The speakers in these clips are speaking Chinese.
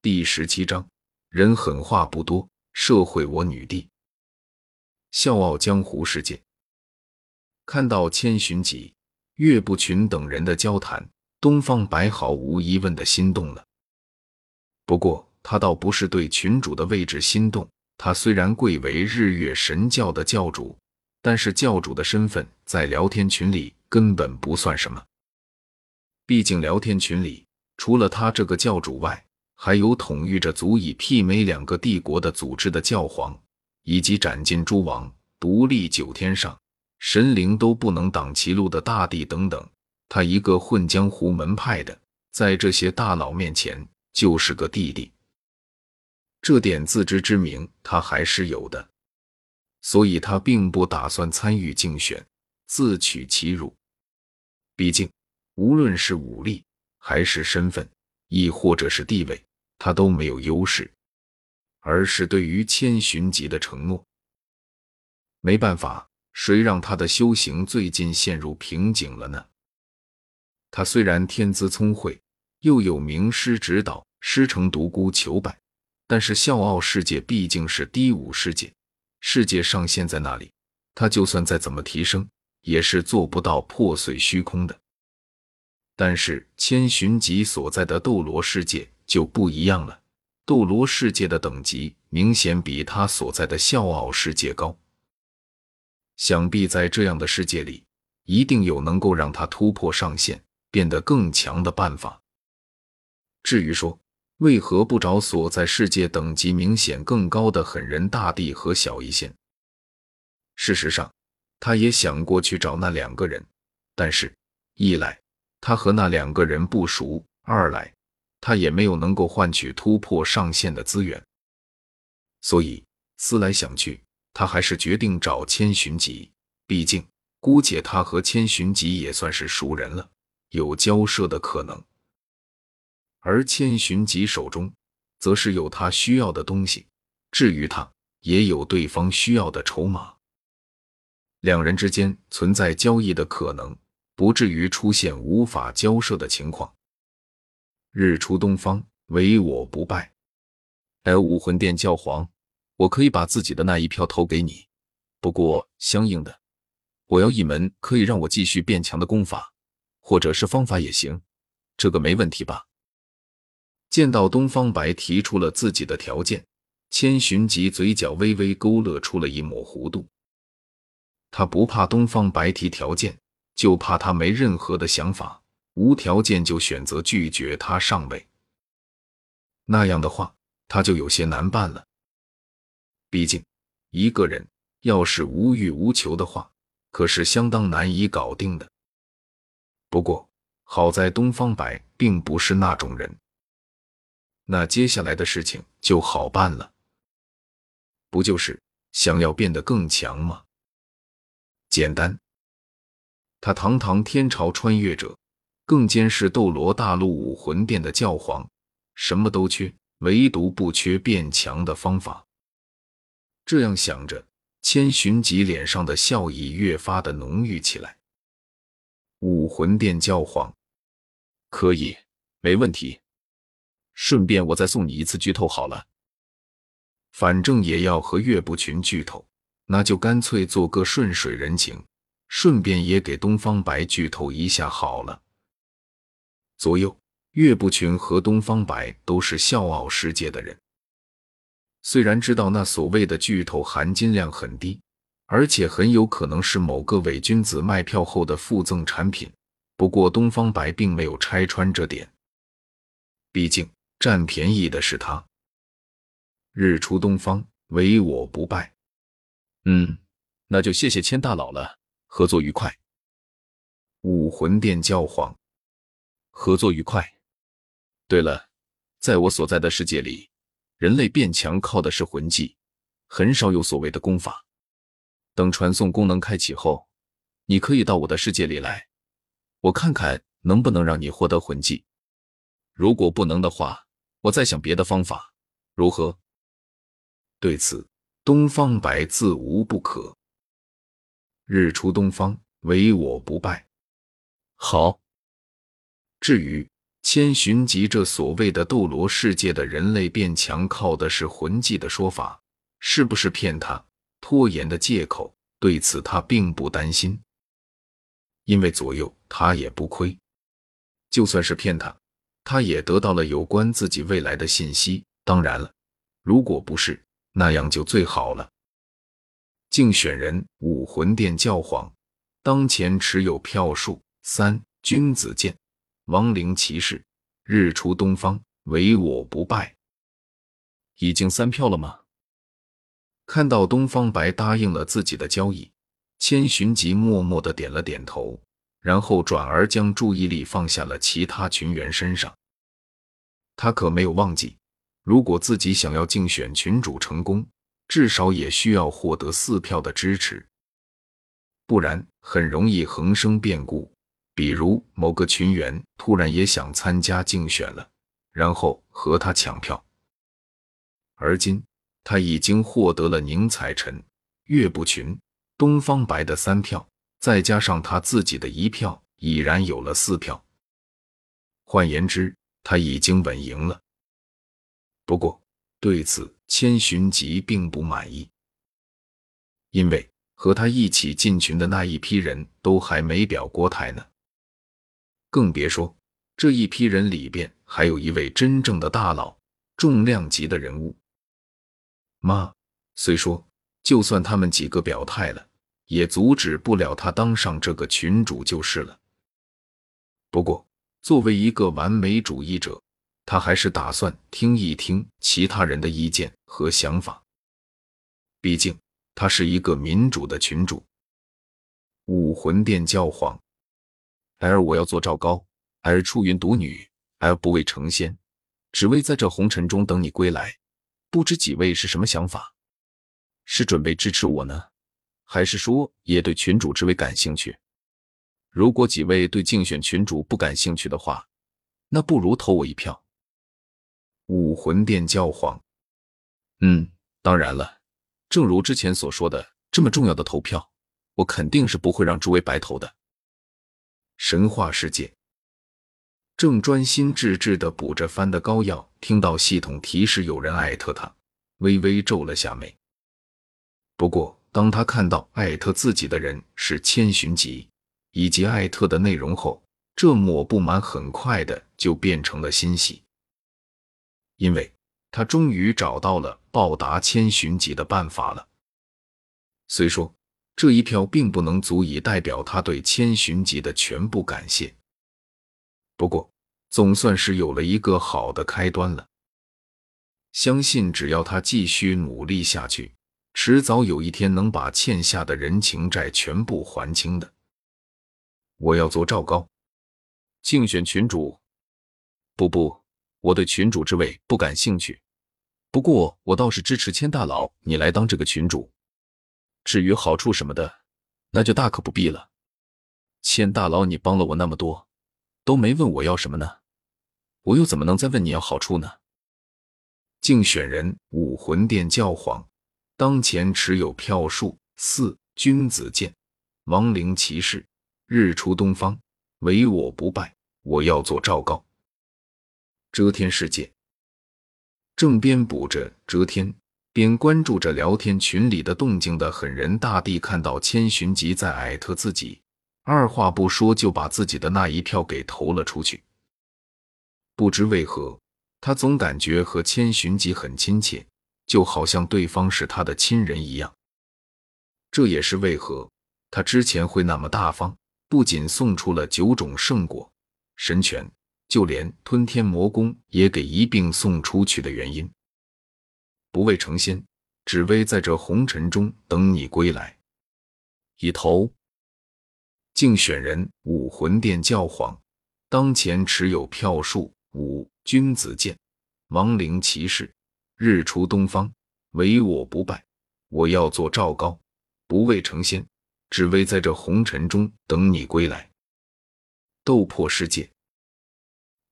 第十七章，人狠话不多，社会我女帝。笑傲江湖世界，看到千寻疾、岳不群等人的交谈，东方白毫无疑问的心动了。不过，他倒不是对群主的位置心动。他虽然贵为日月神教的教主，但是教主的身份在聊天群里根本不算什么。毕竟聊天群里除了他这个教主外，还有统御着足以媲美两个帝国的组织的教皇，以及斩尽诸王、独立九天上神灵都不能挡其路的大帝等等。他一个混江湖门派的，在这些大佬面前就是个弟弟，这点自知之明他还是有的，所以他并不打算参与竞选，自取其辱。毕竟，无论是武力，还是身份，亦或者是地位。他都没有优势，而是对于千寻疾的承诺。没办法，谁让他的修行最近陷入瓶颈了呢？他虽然天资聪慧，又有名师指导，师承独孤求败，但是笑傲世界毕竟是低武世界，世界上限在那里，他就算再怎么提升，也是做不到破碎虚空的。但是千寻疾所在的斗罗世界。就不一样了。斗罗世界的等级明显比他所在的笑傲世界高。想必在这样的世界里，一定有能够让他突破上限、变得更强的办法。至于说为何不找所在世界等级明显更高的狠人大帝和小医仙，事实上，他也想过去找那两个人，但是，一来他和那两个人不熟，二来。他也没有能够换取突破上限的资源，所以思来想去，他还是决定找千寻疾。毕竟，姑且他和千寻疾也算是熟人了，有交涉的可能。而千寻疾手中，则是有他需要的东西，至于他，也有对方需要的筹码。两人之间存在交易的可能，不至于出现无法交涉的情况。日出东方，唯我不败。还有，武魂殿教皇，我可以把自己的那一票投给你，不过相应的，我要一门可以让我继续变强的功法，或者是方法也行，这个没问题吧？见到东方白提出了自己的条件，千寻疾嘴角微微勾勒出了一抹弧度。他不怕东方白提条件，就怕他没任何的想法。无条件就选择拒绝他上位，那样的话他就有些难办了。毕竟一个人要是无欲无求的话，可是相当难以搞定的。不过好在东方白并不是那种人，那接下来的事情就好办了。不就是想要变得更强吗？简单。他堂堂天朝穿越者。更兼是斗罗大陆武魂殿的教皇，什么都缺，唯独不缺变强的方法。这样想着，千寻疾脸上的笑意越发的浓郁起来。武魂殿教皇，可以，没问题。顺便我再送你一次剧透好了。反正也要和岳不群剧透，那就干脆做个顺水人情，顺便也给东方白剧透一下好了。左右，岳不群和东方白都是笑傲世界的人。虽然知道那所谓的巨头含金量很低，而且很有可能是某个伪君子卖票后的附赠产品，不过东方白并没有拆穿这点。毕竟占便宜的是他。日出东方，唯我不败。嗯，那就谢谢千大佬了，合作愉快。武魂殿教皇。合作愉快。对了，在我所在的世界里，人类变强靠的是魂技，很少有所谓的功法。等传送功能开启后，你可以到我的世界里来，我看看能不能让你获得魂技。如果不能的话，我再想别的方法，如何？对此，东方白自无不可。日出东方，唯我不败。好。至于千寻疾这所谓的斗罗世界的人类变强，靠的是魂技的说法，是不是骗他拖延的借口？对此他并不担心，因为左右他也不亏。就算是骗他，他也得到了有关自己未来的信息。当然了，如果不是那样，就最好了。竞选人武魂殿教皇，当前持有票数三。君子剑，亡灵骑士，日出东方，唯我不败。已经三票了吗？看到东方白答应了自己的交易，千寻疾默默的点了点头，然后转而将注意力放下了其他群员身上。他可没有忘记，如果自己想要竞选群主成功，至少也需要获得四票的支持，不然很容易横生变故。比如某个群员突然也想参加竞选了，然后和他抢票。而今他已经获得了宁采臣、岳不群、东方白的三票，再加上他自己的一票，已然有了四票。换言之，他已经稳赢了。不过对此，千寻疾并不满意，因为和他一起进群的那一批人都还没表过态呢。更别说这一批人里边还有一位真正的大佬，重量级的人物。妈，虽说就算他们几个表态了，也阻止不了他当上这个群主就是了。不过，作为一个完美主义者，他还是打算听一听其他人的意见和想法。毕竟，他是一个民主的群主。武魂殿教皇。儿我要做赵高，儿出云独女，儿不为成仙，只为在这红尘中等你归来。不知几位是什么想法？是准备支持我呢，还是说也对群主之位感兴趣？如果几位对竞选群主不感兴趣的话，那不如投我一票。武魂殿教皇，嗯，当然了，正如之前所说的，这么重要的投票，我肯定是不会让诸位白投的。神话世界，正专心致志的补着番的膏药，听到系统提示有人艾特他，微微皱了下眉。不过，当他看到艾特自己的人是千寻疾以及艾特的内容后，这抹不满很快的就变成了欣喜，因为他终于找到了报答千寻疾的办法了。虽说。这一票并不能足以代表他对千寻疾的全部感谢，不过总算是有了一个好的开端了。相信只要他继续努力下去，迟早有一天能把欠下的人情债全部还清的。我要做赵高，竞选群主。不不，我对群主之位不感兴趣。不过我倒是支持千大佬你来当这个群主。至于好处什么的，那就大可不必了。千大佬，你帮了我那么多，都没问我要什么呢，我又怎么能再问你要好处呢？竞选人武魂殿教皇，当前持有票数四。君子剑，亡灵骑士，日出东方，唯我不败。我要做赵高。遮天世界，正编补着遮天。边关注着聊天群里的动静的狠人大帝看到千寻疾在艾特自己，二话不说就把自己的那一票给投了出去。不知为何，他总感觉和千寻疾很亲切，就好像对方是他的亲人一样。这也是为何他之前会那么大方，不仅送出了九种圣果、神权，就连吞天魔功也给一并送出去的原因。不为成仙，只为在这红尘中等你归来。已投。竞选人武魂殿教皇，当前持有票数五。君子剑，亡灵骑士，日出东方，唯我不败。我要做赵高，不为成仙，只为在这红尘中等你归来。斗破世界，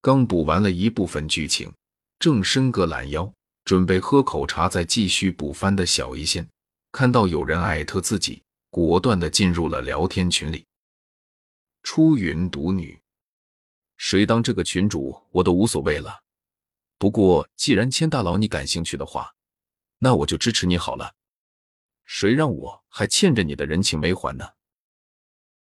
刚补完了一部分剧情，正伸个懒腰。准备喝口茶，再继续补番的小一仙，看到有人艾特自己，果断的进入了聊天群里。出云独女，谁当这个群主我都无所谓了。不过既然千大佬你感兴趣的话，那我就支持你好了。谁让我还欠着你的人情没还呢？